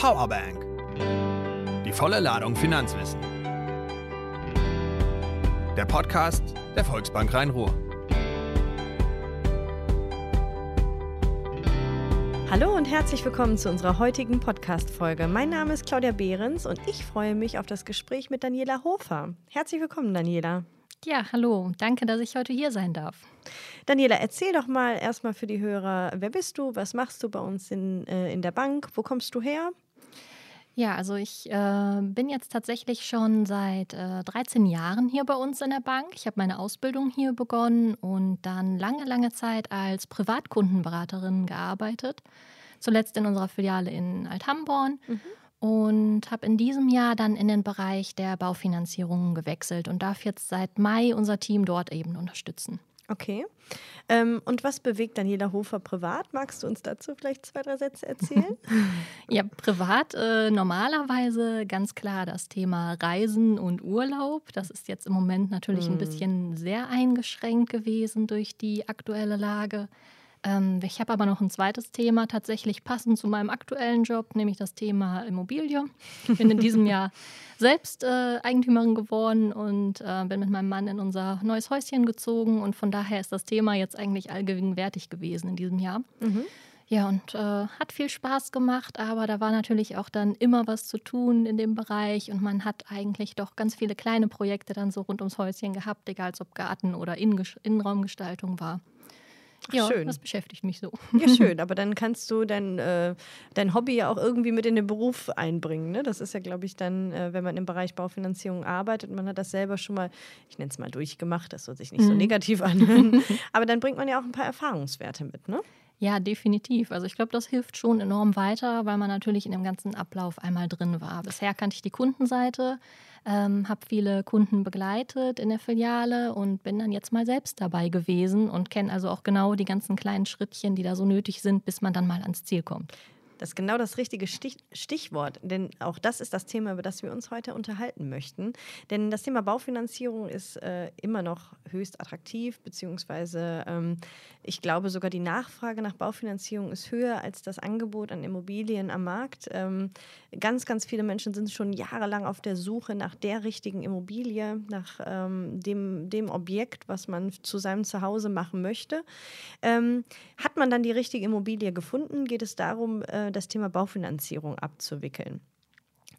Powerbank. Die volle Ladung Finanzwissen. Der Podcast der Volksbank Rhein-Ruhr. Hallo und herzlich willkommen zu unserer heutigen Podcast-Folge. Mein Name ist Claudia Behrens und ich freue mich auf das Gespräch mit Daniela Hofer. Herzlich willkommen, Daniela. Ja, hallo. Danke, dass ich heute hier sein darf. Daniela, erzähl doch mal erstmal für die Hörer, wer bist du, was machst du bei uns in, äh, in der Bank, wo kommst du her? Ja, also ich äh, bin jetzt tatsächlich schon seit äh, 13 Jahren hier bei uns in der Bank. Ich habe meine Ausbildung hier begonnen und dann lange, lange Zeit als Privatkundenberaterin gearbeitet. Zuletzt in unserer Filiale in Althamborn. Mhm und habe in diesem Jahr dann in den Bereich der Baufinanzierung gewechselt und darf jetzt seit Mai unser Team dort eben unterstützen. Okay. Ähm, und was bewegt Daniela Hofer privat? Magst du uns dazu vielleicht zwei, drei Sätze erzählen? ja, privat äh, normalerweise ganz klar das Thema Reisen und Urlaub. Das ist jetzt im Moment natürlich mm. ein hm. bisschen sehr eingeschränkt gewesen durch die aktuelle Lage. Ähm, ich habe aber noch ein zweites Thema, tatsächlich passend zu meinem aktuellen Job, nämlich das Thema Immobilie. Ich bin in diesem Jahr selbst äh, Eigentümerin geworden und äh, bin mit meinem Mann in unser neues Häuschen gezogen. Und von daher ist das Thema jetzt eigentlich allgegenwärtig gewesen in diesem Jahr. Mhm. Ja, und äh, hat viel Spaß gemacht, aber da war natürlich auch dann immer was zu tun in dem Bereich und man hat eigentlich doch ganz viele kleine Projekte dann so rund ums Häuschen gehabt, egal ob Garten oder Innenraumgestaltung war. Ach, ja, schön. das beschäftigt mich so. Ja, schön. Aber dann kannst du dein, äh, dein Hobby ja auch irgendwie mit in den Beruf einbringen. Ne? Das ist ja, glaube ich, dann, äh, wenn man im Bereich Baufinanzierung arbeitet, man hat das selber schon mal, ich nenne es mal durchgemacht, das soll sich nicht mhm. so negativ anhören. Aber dann bringt man ja auch ein paar Erfahrungswerte mit, ne? Ja, definitiv. Also ich glaube, das hilft schon enorm weiter, weil man natürlich in dem ganzen Ablauf einmal drin war. Bisher kannte ich die Kundenseite, ähm, habe viele Kunden begleitet in der Filiale und bin dann jetzt mal selbst dabei gewesen und kenne also auch genau die ganzen kleinen Schrittchen, die da so nötig sind, bis man dann mal ans Ziel kommt. Das ist genau das richtige Stich Stichwort, denn auch das ist das Thema, über das wir uns heute unterhalten möchten. Denn das Thema Baufinanzierung ist äh, immer noch höchst attraktiv, beziehungsweise ähm, ich glaube sogar die Nachfrage nach Baufinanzierung ist höher als das Angebot an Immobilien am Markt. Ähm, ganz, ganz viele Menschen sind schon jahrelang auf der Suche nach der richtigen Immobilie, nach ähm, dem, dem Objekt, was man zu seinem Zuhause machen möchte. Ähm, hat man dann die richtige Immobilie gefunden, geht es darum, äh, das Thema Baufinanzierung abzuwickeln.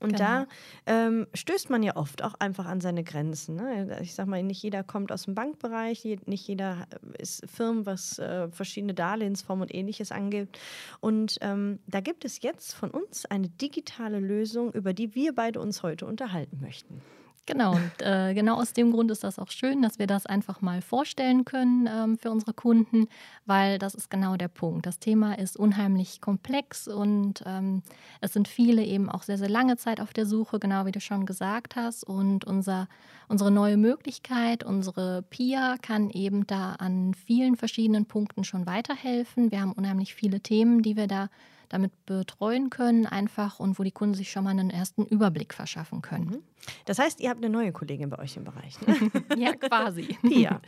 Und genau. da ähm, stößt man ja oft auch einfach an seine Grenzen. Ne? Ich sag mal, nicht jeder kommt aus dem Bankbereich, nicht jeder ist Firmen, was äh, verschiedene Darlehensformen und ähnliches angibt. Und ähm, da gibt es jetzt von uns eine digitale Lösung, über die wir beide uns heute unterhalten möchten. Genau, und äh, genau aus dem Grund ist das auch schön, dass wir das einfach mal vorstellen können ähm, für unsere Kunden, weil das ist genau der Punkt. Das Thema ist unheimlich komplex und ähm, es sind viele eben auch sehr, sehr lange Zeit auf der Suche, genau wie du schon gesagt hast. Und unser, unsere neue Möglichkeit, unsere PIA, kann eben da an vielen verschiedenen Punkten schon weiterhelfen. Wir haben unheimlich viele Themen, die wir da damit betreuen können, einfach und wo die Kunden sich schon mal einen ersten Überblick verschaffen können. Mhm. Das heißt, ihr habt eine neue Kollegin bei euch im Bereich. Ne? ja, quasi. Pia.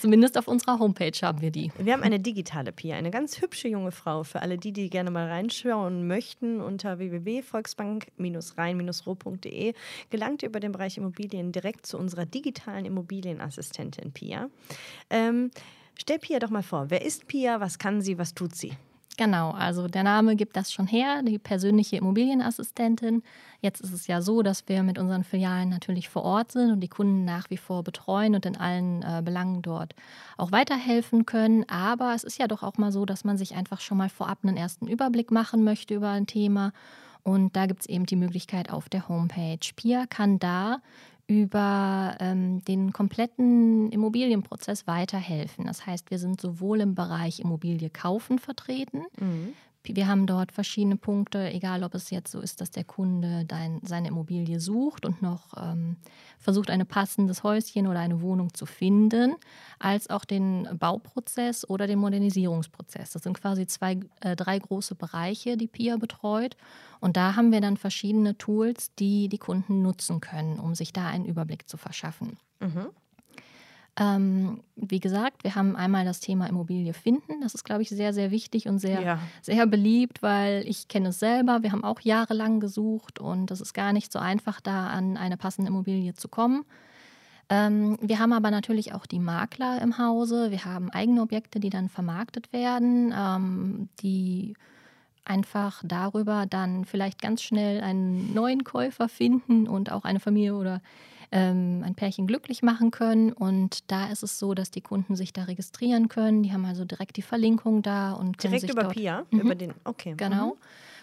Zumindest auf unserer Homepage haben wir die. Wir haben eine digitale Pia, eine ganz hübsche junge Frau. Für alle die, die gerne mal reinschauen möchten, unter www.volksbank-rhein-ruhr.de gelangt ihr über den Bereich Immobilien direkt zu unserer digitalen Immobilienassistentin Pia. Ähm, stell Pia doch mal vor, wer ist Pia, was kann sie, was tut sie? Genau, also der Name gibt das schon her, die persönliche Immobilienassistentin. Jetzt ist es ja so, dass wir mit unseren Filialen natürlich vor Ort sind und die Kunden nach wie vor betreuen und in allen äh, Belangen dort auch weiterhelfen können. Aber es ist ja doch auch mal so, dass man sich einfach schon mal vorab einen ersten Überblick machen möchte über ein Thema. Und da gibt es eben die Möglichkeit auf der Homepage. Pia kann da über ähm, den kompletten Immobilienprozess weiterhelfen. Das heißt, wir sind sowohl im Bereich Immobilie kaufen vertreten, mhm. Wir haben dort verschiedene Punkte, egal ob es jetzt so ist, dass der Kunde dein, seine Immobilie sucht und noch ähm, versucht, ein passendes Häuschen oder eine Wohnung zu finden, als auch den Bauprozess oder den Modernisierungsprozess. Das sind quasi zwei, äh, drei große Bereiche, die PIA betreut. Und da haben wir dann verschiedene Tools, die die Kunden nutzen können, um sich da einen Überblick zu verschaffen. Mhm. Ähm, wie gesagt, wir haben einmal das Thema Immobilie finden. Das ist, glaube ich, sehr, sehr wichtig und sehr, ja. sehr beliebt, weil ich kenne es selber. Wir haben auch jahrelang gesucht und es ist gar nicht so einfach, da an eine passende Immobilie zu kommen. Ähm, wir haben aber natürlich auch die Makler im Hause. Wir haben eigene Objekte, die dann vermarktet werden, ähm, die einfach darüber dann vielleicht ganz schnell einen neuen Käufer finden und auch eine Familie oder ähm, ein Pärchen glücklich machen können. Und da ist es so, dass die Kunden sich da registrieren können. Die haben also direkt die Verlinkung da und können direkt sich über dort, Pia, mhm. über den, okay. Genau. Mhm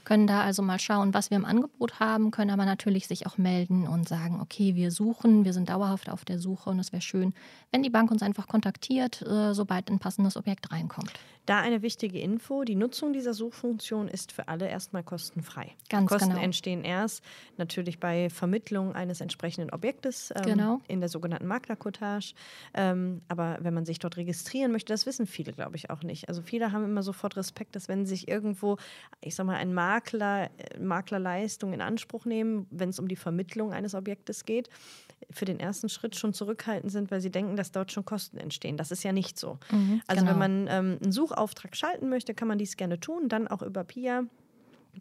können da also mal schauen, was wir im Angebot haben, können aber natürlich sich auch melden und sagen, okay, wir suchen, wir sind dauerhaft auf der Suche und es wäre schön, wenn die Bank uns einfach kontaktiert, äh, sobald ein passendes Objekt reinkommt. Da eine wichtige Info, die Nutzung dieser Suchfunktion ist für alle erstmal kostenfrei. Ganz Kosten genau. entstehen erst natürlich bei Vermittlung eines entsprechenden Objektes ähm, genau. in der sogenannten Maklercottage. Ähm, aber wenn man sich dort registrieren möchte, das wissen viele, glaube ich, auch nicht. Also viele haben immer sofort Respekt, dass wenn sich irgendwo, ich sag mal, ein Makler Makler, äh, Maklerleistung in Anspruch nehmen, wenn es um die Vermittlung eines Objektes geht, für den ersten Schritt schon zurückhaltend sind, weil sie denken, dass dort schon Kosten entstehen. Das ist ja nicht so. Mhm, also genau. wenn man ähm, einen Suchauftrag schalten möchte, kann man dies gerne tun, dann auch über PIA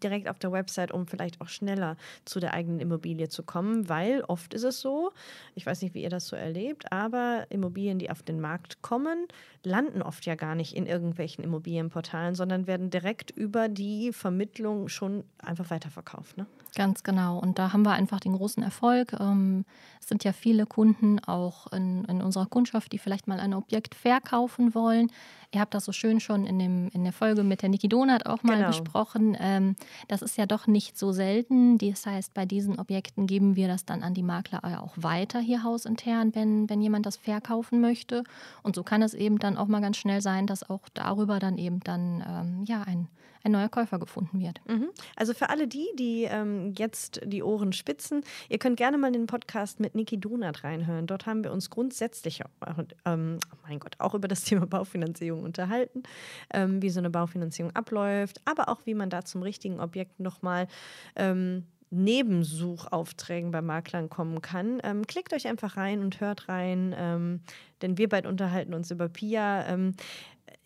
direkt auf der Website, um vielleicht auch schneller zu der eigenen Immobilie zu kommen, weil oft ist es so, ich weiß nicht, wie ihr das so erlebt, aber Immobilien, die auf den Markt kommen, landen oft ja gar nicht in irgendwelchen Immobilienportalen, sondern werden direkt über die Vermittlung schon einfach weiterverkauft. Ne? Ganz genau. Und da haben wir einfach den großen Erfolg. Ähm, es sind ja viele Kunden auch in, in unserer Kundschaft, die vielleicht mal ein Objekt verkaufen wollen. Ihr habt das so schön schon in, dem, in der Folge mit der Niki Donat auch mal genau. besprochen. Ähm, das ist ja doch nicht so selten. Das heißt, bei diesen Objekten geben wir das dann an die Makler auch weiter hier hausintern, wenn, wenn jemand das verkaufen möchte. Und so kann es eben dann auch mal ganz schnell sein, dass auch darüber dann eben dann ähm, ja, ein, ein neuer Käufer gefunden wird. Mhm. Also für alle die, die ähm, jetzt die Ohren spitzen, ihr könnt gerne mal den Podcast mit Niki Donat reinhören. Dort haben wir uns grundsätzlich, ähm, oh mein Gott, auch über das Thema Baufinanzierung unterhalten, ähm, wie so eine Baufinanzierung abläuft, aber auch wie man da zum richtigen Objekt nochmal ähm, Nebensuchaufträgen bei Maklern kommen kann. Ähm, klickt euch einfach rein und hört rein, ähm, denn wir beide unterhalten uns über Pia. Ähm,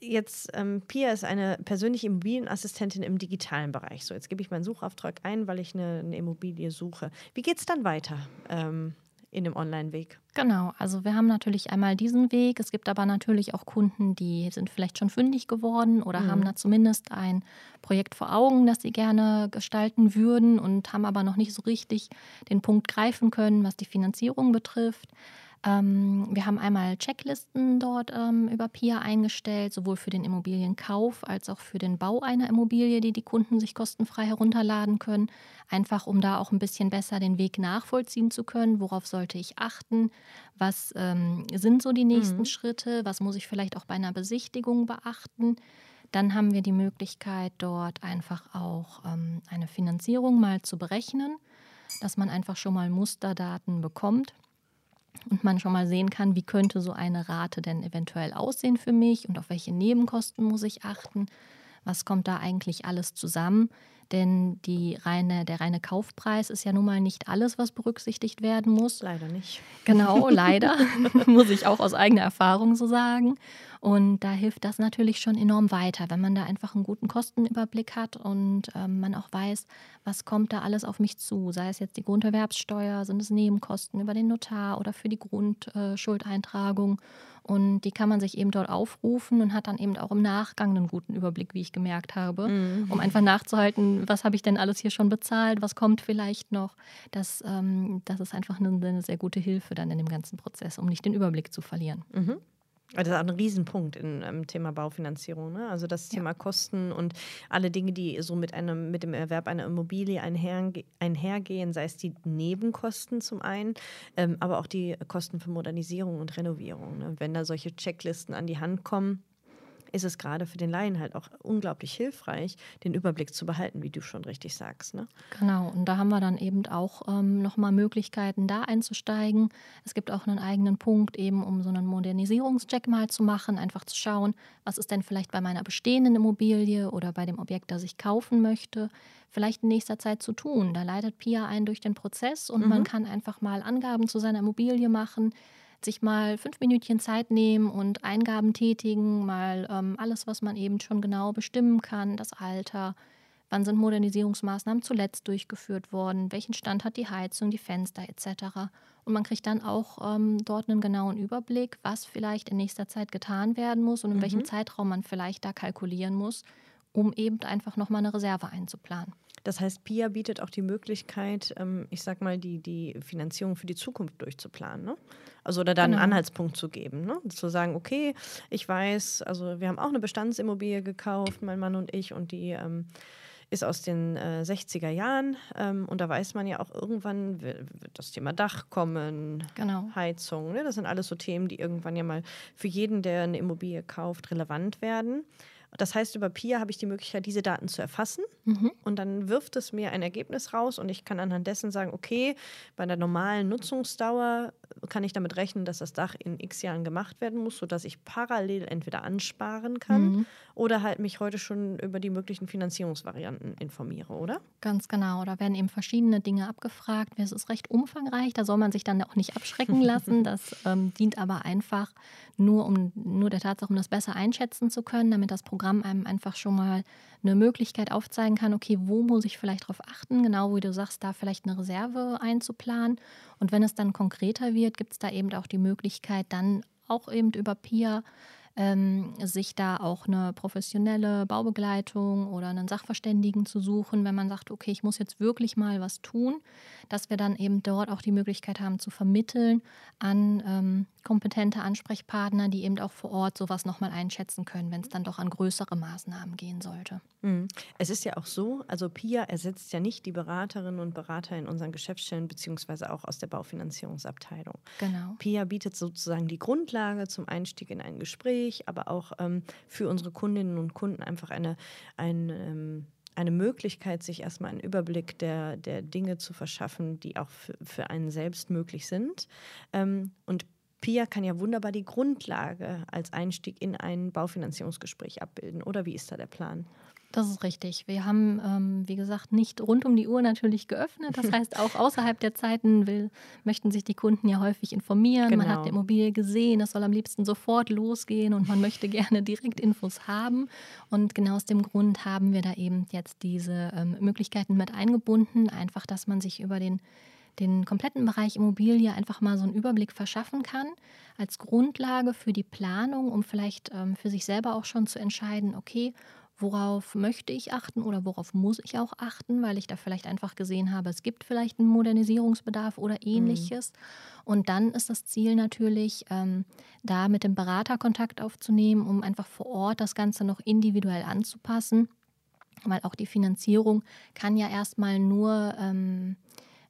jetzt, ähm, Pia ist eine persönliche Immobilienassistentin im digitalen Bereich. So, jetzt gebe ich meinen Suchauftrag ein, weil ich eine, eine Immobilie suche. Wie geht es dann weiter? Ähm, in dem Online-Weg. Genau, also wir haben natürlich einmal diesen Weg. Es gibt aber natürlich auch Kunden, die sind vielleicht schon fündig geworden oder mhm. haben da zumindest ein Projekt vor Augen, das sie gerne gestalten würden und haben aber noch nicht so richtig den Punkt greifen können, was die Finanzierung betrifft. Ähm, wir haben einmal Checklisten dort ähm, über PIA eingestellt, sowohl für den Immobilienkauf als auch für den Bau einer Immobilie, die die Kunden sich kostenfrei herunterladen können. Einfach um da auch ein bisschen besser den Weg nachvollziehen zu können. Worauf sollte ich achten? Was ähm, sind so die nächsten mhm. Schritte? Was muss ich vielleicht auch bei einer Besichtigung beachten? Dann haben wir die Möglichkeit, dort einfach auch ähm, eine Finanzierung mal zu berechnen, dass man einfach schon mal Musterdaten bekommt und man schon mal sehen kann, wie könnte so eine Rate denn eventuell aussehen für mich und auf welche Nebenkosten muss ich achten, was kommt da eigentlich alles zusammen. Denn reine, der reine Kaufpreis ist ja nun mal nicht alles, was berücksichtigt werden muss. Leider nicht. Genau, leider. muss ich auch aus eigener Erfahrung so sagen. Und da hilft das natürlich schon enorm weiter, wenn man da einfach einen guten Kostenüberblick hat und ähm, man auch weiß, was kommt da alles auf mich zu. Sei es jetzt die Grunderwerbssteuer, sind es Nebenkosten über den Notar oder für die Grundschuldeintragung. Äh, und die kann man sich eben dort aufrufen und hat dann eben auch im Nachgang einen guten Überblick, wie ich gemerkt habe, mhm. um einfach nachzuhalten, was habe ich denn alles hier schon bezahlt, was kommt vielleicht noch. Das, ähm, das ist einfach eine, eine, sehr gute Hilfe dann in dem ganzen Prozess, um nicht den Überblick zu verlieren. Mhm. Das ist auch ein Riesenpunkt im, im Thema Baufinanzierung. Ne? Also das Thema ja. Kosten und alle Dinge, die so mit, einem, mit dem Erwerb einer Immobilie einherge einhergehen, sei es die Nebenkosten zum einen, ähm, aber auch die Kosten für Modernisierung und Renovierung. Ne? Wenn da solche Checklisten an die Hand kommen, ist es gerade für den Laien halt auch unglaublich hilfreich, den Überblick zu behalten, wie du schon richtig sagst. Ne? Genau, und da haben wir dann eben auch ähm, nochmal Möglichkeiten, da einzusteigen. Es gibt auch einen eigenen Punkt, eben um so einen Modernisierungscheck mal zu machen, einfach zu schauen, was ist denn vielleicht bei meiner bestehenden Immobilie oder bei dem Objekt, das ich kaufen möchte, vielleicht in nächster Zeit zu tun. Da leitet Pia einen durch den Prozess und mhm. man kann einfach mal Angaben zu seiner Immobilie machen sich mal fünf Minütchen Zeit nehmen und Eingaben tätigen, mal ähm, alles, was man eben schon genau bestimmen kann, das Alter, wann sind Modernisierungsmaßnahmen zuletzt durchgeführt worden, welchen Stand hat die Heizung, die Fenster etc. Und man kriegt dann auch ähm, dort einen genauen Überblick, was vielleicht in nächster Zeit getan werden muss und in mhm. welchem Zeitraum man vielleicht da kalkulieren muss, um eben einfach nochmal eine Reserve einzuplanen. Das heißt, PIA bietet auch die Möglichkeit, ähm, ich sag mal, die, die Finanzierung für die Zukunft durchzuplanen. Ne? Also oder da genau. einen Anhaltspunkt zu geben. Ne? Zu sagen, okay, ich weiß, also wir haben auch eine Bestandsimmobilie gekauft, mein Mann und ich, und die ähm, ist aus den äh, 60er Jahren. Ähm, und da weiß man ja auch, irgendwann wird, wird das Thema Dach kommen, genau. Heizung. Ne? Das sind alles so Themen, die irgendwann ja mal für jeden, der eine Immobilie kauft, relevant werden. Das heißt, über PIA habe ich die Möglichkeit, diese Daten zu erfassen mhm. und dann wirft es mir ein Ergebnis raus und ich kann anhand dessen sagen, okay, bei der normalen Nutzungsdauer kann ich damit rechnen, dass das Dach in x Jahren gemacht werden muss, sodass ich parallel entweder ansparen kann mhm. oder halt mich heute schon über die möglichen Finanzierungsvarianten informiere, oder? Ganz genau. Da werden eben verschiedene Dinge abgefragt. Es ist recht umfangreich, da soll man sich dann auch nicht abschrecken lassen. Das ähm, dient aber einfach nur, um nur der Tatsache, um das besser einschätzen zu können, damit das Programm einem einfach schon mal eine Möglichkeit aufzeigen kann, okay, wo muss ich vielleicht darauf achten, genau wie du sagst, da vielleicht eine Reserve einzuplanen. Und wenn es dann konkreter wird, gibt es da eben auch die Möglichkeit, dann auch eben über PIA ähm, sich da auch eine professionelle Baubegleitung oder einen Sachverständigen zu suchen, wenn man sagt, okay, ich muss jetzt wirklich mal was tun, dass wir dann eben dort auch die Möglichkeit haben zu vermitteln an ähm, kompetente Ansprechpartner, die eben auch vor Ort sowas nochmal einschätzen können, wenn es dann doch an größere Maßnahmen gehen sollte. Mhm. Es ist ja auch so, also PIA ersetzt ja nicht die Beraterinnen und Berater in unseren Geschäftsstellen beziehungsweise auch aus der Baufinanzierungsabteilung. Genau. PIA bietet sozusagen die Grundlage zum Einstieg in ein Gespräch, aber auch ähm, für unsere Kundinnen und Kunden einfach eine, ein ähm, eine Möglichkeit, sich erstmal einen Überblick der, der Dinge zu verschaffen, die auch für, für einen selbst möglich sind. Ähm, und PIA kann ja wunderbar die Grundlage als Einstieg in ein Baufinanzierungsgespräch abbilden. Oder wie ist da der Plan? Das ist richtig. Wir haben, ähm, wie gesagt, nicht rund um die Uhr natürlich geöffnet. Das heißt, auch außerhalb der Zeiten will, möchten sich die Kunden ja häufig informieren. Genau. Man hat die Immobilie gesehen, es soll am liebsten sofort losgehen und man möchte gerne direkt Infos haben. Und genau aus dem Grund haben wir da eben jetzt diese ähm, Möglichkeiten mit eingebunden. Einfach, dass man sich über den den kompletten Bereich Immobilie einfach mal so einen Überblick verschaffen kann, als Grundlage für die Planung, um vielleicht ähm, für sich selber auch schon zu entscheiden, okay, worauf möchte ich achten oder worauf muss ich auch achten, weil ich da vielleicht einfach gesehen habe, es gibt vielleicht einen Modernisierungsbedarf oder ähnliches. Mhm. Und dann ist das Ziel natürlich, ähm, da mit dem Berater Kontakt aufzunehmen, um einfach vor Ort das Ganze noch individuell anzupassen, weil auch die Finanzierung kann ja erstmal nur ähm,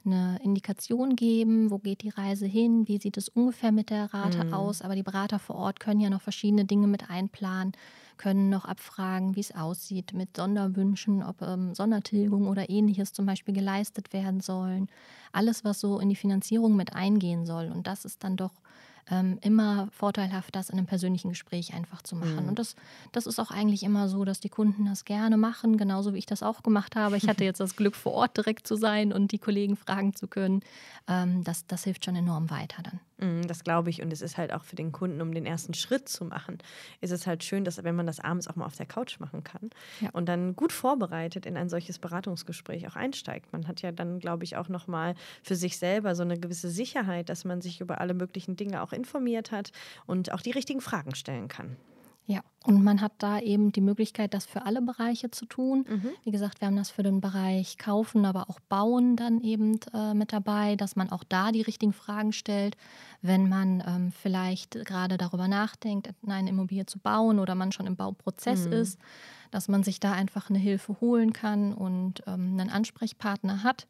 eine Indikation geben, wo geht die Reise hin, wie sieht es ungefähr mit der Rate mhm. aus. Aber die Berater vor Ort können ja noch verschiedene Dinge mit einplanen, können noch abfragen, wie es aussieht mit Sonderwünschen, ob ähm, Sondertilgung oder ähnliches zum Beispiel geleistet werden sollen. Alles, was so in die Finanzierung mit eingehen soll. Und das ist dann doch ähm, immer vorteilhaft, das in einem persönlichen Gespräch einfach zu machen. Mhm. Und das, das ist auch eigentlich immer so, dass die Kunden das gerne machen, genauso wie ich das auch gemacht habe. Ich hatte jetzt das Glück, vor Ort direkt zu sein und die Kollegen fragen zu können. Ähm, das, das hilft schon enorm weiter dann. Mhm, das glaube ich. Und es ist halt auch für den Kunden, um den ersten Schritt zu machen, ist es halt schön, dass wenn man das abends auch mal auf der Couch machen kann ja. und dann gut vorbereitet in ein solches Beratungsgespräch auch einsteigt. Man hat ja dann, glaube ich, auch nochmal für sich selber so eine gewisse Sicherheit, dass man sich über alle möglichen Dinge auch informiert hat und auch die richtigen Fragen stellen kann. Ja, und man hat da eben die Möglichkeit, das für alle Bereiche zu tun. Mhm. Wie gesagt, wir haben das für den Bereich Kaufen, aber auch Bauen dann eben äh, mit dabei, dass man auch da die richtigen Fragen stellt, wenn man ähm, vielleicht gerade darüber nachdenkt, eine Immobilie zu bauen oder man schon im Bauprozess mhm. ist, dass man sich da einfach eine Hilfe holen kann und ähm, einen Ansprechpartner hat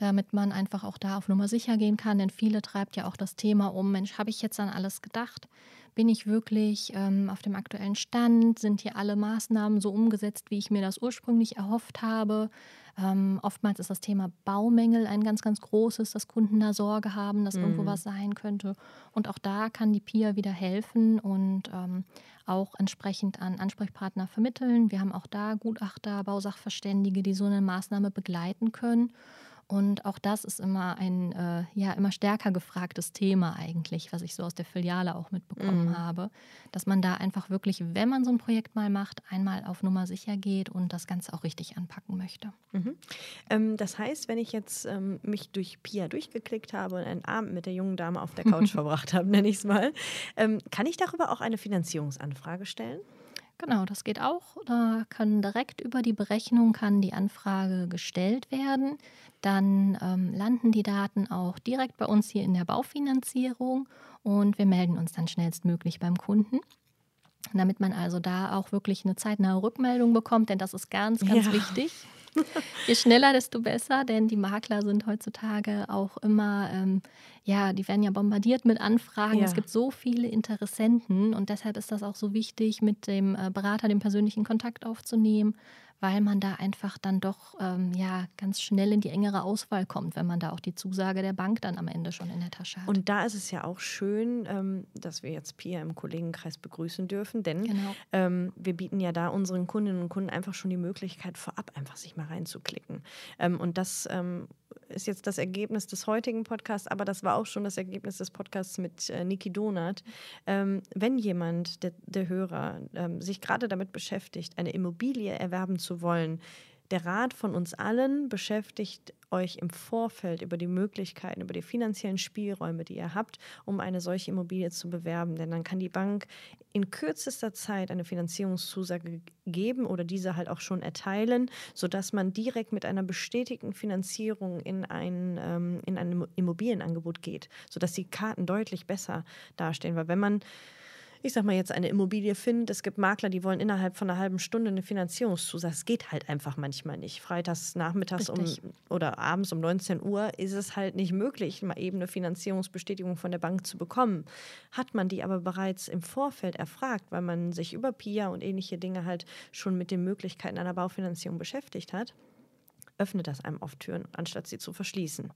damit man einfach auch da auf Nummer sicher gehen kann. Denn viele treibt ja auch das Thema um, Mensch, habe ich jetzt an alles gedacht? Bin ich wirklich ähm, auf dem aktuellen Stand? Sind hier alle Maßnahmen so umgesetzt, wie ich mir das ursprünglich erhofft habe? Ähm, oftmals ist das Thema Baumängel ein ganz, ganz großes, dass Kunden da Sorge haben, dass mhm. irgendwo was sein könnte. Und auch da kann die PIA wieder helfen und ähm, auch entsprechend an Ansprechpartner vermitteln. Wir haben auch da Gutachter, Bausachverständige, die so eine Maßnahme begleiten können. Und auch das ist immer ein äh, ja immer stärker gefragtes Thema eigentlich, was ich so aus der Filiale auch mitbekommen mhm. habe, dass man da einfach wirklich, wenn man so ein Projekt mal macht, einmal auf Nummer sicher geht und das Ganze auch richtig anpacken möchte. Mhm. Ähm, das heißt, wenn ich jetzt ähm, mich durch Pia durchgeklickt habe und einen Abend mit der jungen Dame auf der Couch verbracht habe, nenne ich es mal, ähm, kann ich darüber auch eine Finanzierungsanfrage stellen? Genau, das geht auch. Da kann direkt über die Berechnung kann die Anfrage gestellt werden. Dann ähm, landen die Daten auch direkt bei uns hier in der Baufinanzierung und wir melden uns dann schnellstmöglich beim Kunden. Damit man also da auch wirklich eine zeitnahe Rückmeldung bekommt, denn das ist ganz, ganz ja. wichtig. Je schneller, desto besser, denn die Makler sind heutzutage auch immer, ähm, ja, die werden ja bombardiert mit Anfragen. Ja. Es gibt so viele Interessenten und deshalb ist das auch so wichtig, mit dem äh, Berater den persönlichen Kontakt aufzunehmen, weil man da einfach dann doch ähm, ja, ganz schnell in die engere Auswahl kommt, wenn man da auch die Zusage der Bank dann am Ende schon in der Tasche hat. Und da ist es ja auch schön, ähm, dass wir jetzt Pia im Kollegenkreis begrüßen dürfen, denn genau. ähm, wir bieten ja da unseren Kundinnen und Kunden einfach schon die Möglichkeit, vorab einfach sich mal reinzuklicken. Ähm, und das ähm, ist jetzt das Ergebnis des heutigen Podcasts, aber das war auch schon das Ergebnis des Podcasts mit äh, Niki Donat. Ähm, wenn jemand, der, der Hörer, ähm, sich gerade damit beschäftigt, eine Immobilie erwerben zu wollen, der Rat von uns allen beschäftigt euch im Vorfeld über die Möglichkeiten, über die finanziellen Spielräume, die ihr habt, um eine solche Immobilie zu bewerben. Denn dann kann die Bank in kürzester Zeit eine Finanzierungszusage geben oder diese halt auch schon erteilen, sodass man direkt mit einer bestätigten Finanzierung in ein, ähm, in ein Immobilienangebot geht, sodass die Karten deutlich besser dastehen. Weil wenn man ich sag mal jetzt eine Immobilie findet. Es gibt Makler, die wollen innerhalb von einer halben Stunde eine Finanzierungszusage. Das geht halt einfach manchmal nicht. Freitags nachmittags um, oder abends um 19 Uhr ist es halt nicht möglich, mal eben eine Finanzierungsbestätigung von der Bank zu bekommen. Hat man die aber bereits im Vorfeld erfragt, weil man sich über PIA und ähnliche Dinge halt schon mit den Möglichkeiten einer Baufinanzierung beschäftigt hat, öffnet das einem oft Türen, anstatt sie zu verschließen.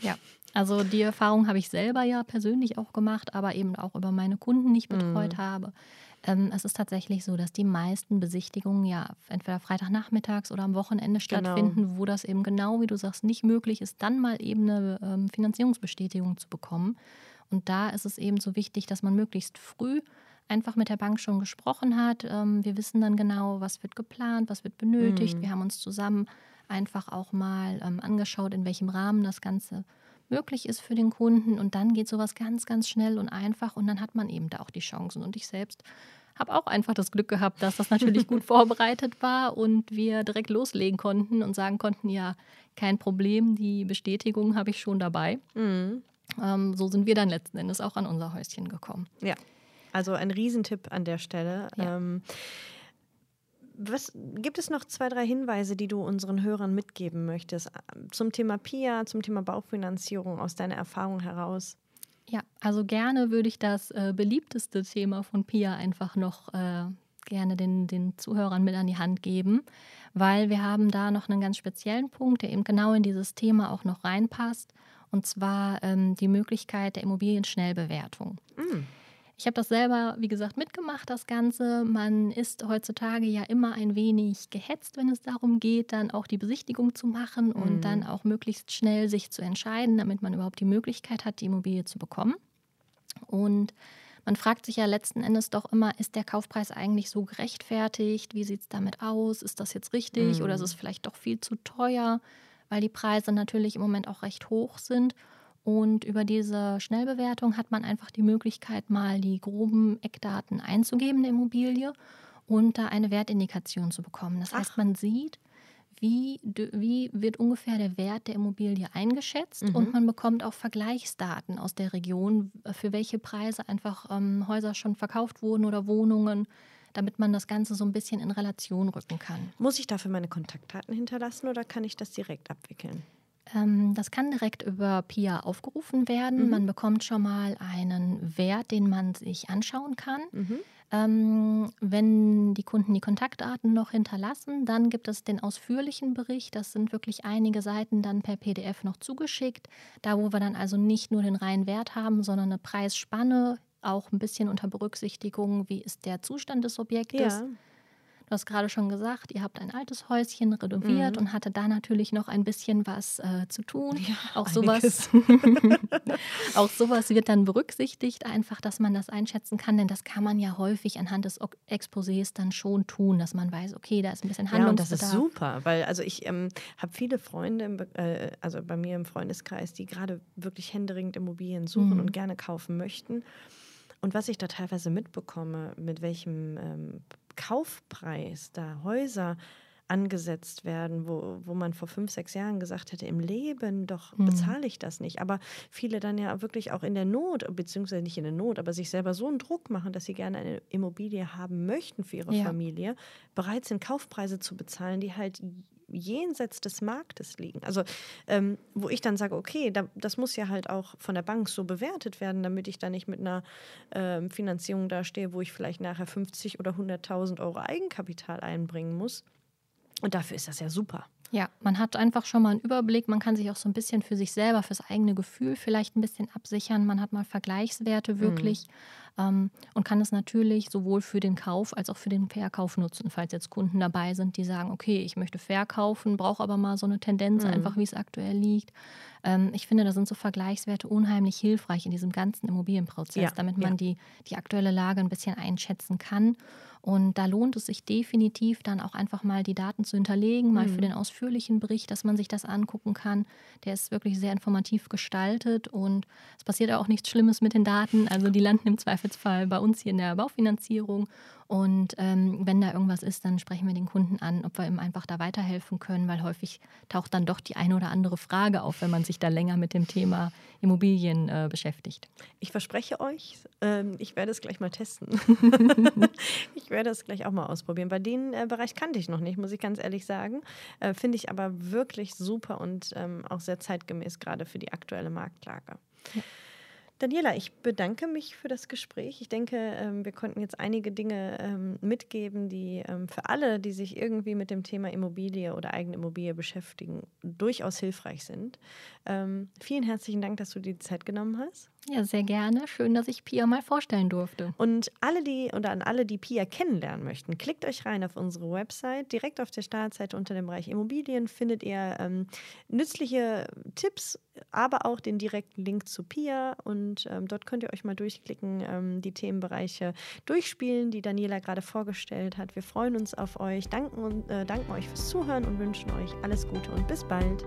Ja, also die Erfahrung habe ich selber ja persönlich auch gemacht, aber eben auch über meine Kunden, die ich betreut mhm. habe. Ähm, es ist tatsächlich so, dass die meisten Besichtigungen ja entweder Freitagnachmittags oder am Wochenende genau. stattfinden, wo das eben genau, wie du sagst, nicht möglich ist, dann mal eben eine ähm, Finanzierungsbestätigung zu bekommen. Und da ist es eben so wichtig, dass man möglichst früh einfach mit der Bank schon gesprochen hat. Ähm, wir wissen dann genau, was wird geplant, was wird benötigt. Mhm. Wir haben uns zusammen einfach auch mal ähm, angeschaut, in welchem Rahmen das Ganze möglich ist für den Kunden. Und dann geht sowas ganz, ganz schnell und einfach und dann hat man eben da auch die Chancen. Und ich selbst habe auch einfach das Glück gehabt, dass das natürlich gut vorbereitet war und wir direkt loslegen konnten und sagen konnten, ja, kein Problem, die Bestätigung habe ich schon dabei. Mhm. Ähm, so sind wir dann letzten Endes auch an unser Häuschen gekommen. Ja, also ein Riesentipp an der Stelle. Ja. Ähm, was, gibt es noch zwei, drei Hinweise, die du unseren Hörern mitgeben möchtest zum Thema PIA, zum Thema Baufinanzierung aus deiner Erfahrung heraus? Ja, also gerne würde ich das äh, beliebteste Thema von PIA einfach noch äh, gerne den, den Zuhörern mit an die Hand geben, weil wir haben da noch einen ganz speziellen Punkt, der eben genau in dieses Thema auch noch reinpasst, und zwar ähm, die Möglichkeit der Immobilienschnellbewertung. Mm. Ich habe das selber, wie gesagt, mitgemacht, das Ganze. Man ist heutzutage ja immer ein wenig gehetzt, wenn es darum geht, dann auch die Besichtigung zu machen und mhm. dann auch möglichst schnell sich zu entscheiden, damit man überhaupt die Möglichkeit hat, die Immobilie zu bekommen. Und man fragt sich ja letzten Endes doch immer, ist der Kaufpreis eigentlich so gerechtfertigt? Wie sieht es damit aus? Ist das jetzt richtig mhm. oder ist es vielleicht doch viel zu teuer, weil die Preise natürlich im Moment auch recht hoch sind? Und über diese Schnellbewertung hat man einfach die Möglichkeit, mal die groben Eckdaten einzugeben der Immobilie und da eine Wertindikation zu bekommen. Das heißt, man sieht, wie, wie wird ungefähr der Wert der Immobilie eingeschätzt mhm. und man bekommt auch Vergleichsdaten aus der Region, für welche Preise einfach ähm, Häuser schon verkauft wurden oder Wohnungen damit man das Ganze so ein bisschen in Relation rücken kann. Muss ich dafür meine Kontaktdaten hinterlassen oder kann ich das direkt abwickeln? Ähm, das kann direkt über PIA aufgerufen werden. Mhm. Man bekommt schon mal einen Wert, den man sich anschauen kann. Mhm. Ähm, wenn die Kunden die Kontaktdaten noch hinterlassen, dann gibt es den ausführlichen Bericht. Das sind wirklich einige Seiten dann per PDF noch zugeschickt. Da, wo wir dann also nicht nur den reinen Wert haben, sondern eine Preisspanne, auch ein bisschen unter Berücksichtigung, wie ist der Zustand des Objektes. Ja. Du hast gerade schon gesagt, ihr habt ein altes Häuschen renoviert mhm. und hatte da natürlich noch ein bisschen was äh, zu tun. Ja, auch sowas, auch sowas wird dann berücksichtigt, einfach, dass man das einschätzen kann, denn das kann man ja häufig anhand des Exposés dann schon tun, dass man weiß, okay, da ist ein bisschen Handlungsbedarf. Ja, und das ist super, weil also ich ähm, habe viele Freunde, im, äh, also bei mir im Freundeskreis, die gerade wirklich händeringend Immobilien suchen mhm. und gerne kaufen möchten. Und was ich da teilweise mitbekomme, mit welchem ähm, Kaufpreis da Häuser angesetzt werden, wo, wo man vor fünf, sechs Jahren gesagt hätte, im Leben doch mhm. bezahle ich das nicht. Aber viele dann ja wirklich auch in der Not, beziehungsweise nicht in der Not, aber sich selber so einen Druck machen, dass sie gerne eine Immobilie haben möchten für ihre ja. Familie, bereit sind, Kaufpreise zu bezahlen, die halt jenseits des Marktes liegen. Also ähm, wo ich dann sage, okay, da, das muss ja halt auch von der Bank so bewertet werden, damit ich da nicht mit einer ähm, Finanzierung dastehe, wo ich vielleicht nachher 50 oder 100.000 Euro Eigenkapital einbringen muss. Und dafür ist das ja super. Ja, man hat einfach schon mal einen Überblick. Man kann sich auch so ein bisschen für sich selber, fürs eigene Gefühl vielleicht ein bisschen absichern. Man hat mal Vergleichswerte mhm. wirklich mhm. ähm, und kann es natürlich sowohl für den Kauf als auch für den Verkauf nutzen, falls jetzt Kunden dabei sind, die sagen, okay, ich möchte verkaufen, brauche aber mal so eine Tendenz, mhm. einfach wie es aktuell liegt. Ähm, ich finde, da sind so Vergleichswerte unheimlich hilfreich in diesem ganzen Immobilienprozess, ja, damit man ja. die, die aktuelle Lage ein bisschen einschätzen kann. Und da lohnt es sich definitiv dann auch einfach mal die Daten zu hinterlegen, mal mhm. für den ausführlichen Bericht, dass man sich das angucken kann. Der ist wirklich sehr informativ gestaltet und es passiert auch nichts Schlimmes mit den Daten. Also die landen im Zweifelsfall bei uns hier in der Baufinanzierung und ähm, wenn da irgendwas ist, dann sprechen wir den Kunden an, ob wir ihm einfach da weiterhelfen können, weil häufig taucht dann doch die eine oder andere Frage auf, wenn man sich da länger mit dem Thema Immobilien äh, beschäftigt. Ich verspreche euch, ähm, ich werde es gleich mal testen. ich werde es gleich auch mal ausprobieren. Bei den äh, Bereich kannte ich noch nicht, muss ich ganz ehrlich sagen. Äh, Finde ich aber wirklich super und ähm, auch sehr zeitgemäß gerade für die aktuelle Marktlage. Ja. Daniela, ich bedanke mich für das Gespräch. Ich denke, ähm, wir konnten jetzt einige Dinge ähm, mitgeben, die ähm, für alle, die sich irgendwie mit dem Thema Immobilie oder eigene Immobilie beschäftigen, durchaus hilfreich sind. Vielen herzlichen Dank, dass du dir die Zeit genommen hast. Ja, sehr gerne. Schön, dass ich Pia mal vorstellen durfte. Und alle, die oder an alle, die Pia kennenlernen möchten, klickt euch rein auf unsere Website. Direkt auf der Startseite unter dem Bereich Immobilien findet ihr ähm, nützliche Tipps, aber auch den direkten Link zu Pia. Und ähm, dort könnt ihr euch mal durchklicken, ähm, die Themenbereiche durchspielen, die Daniela gerade vorgestellt hat. Wir freuen uns auf euch, danken, äh, danken euch fürs Zuhören und wünschen euch alles Gute und bis bald.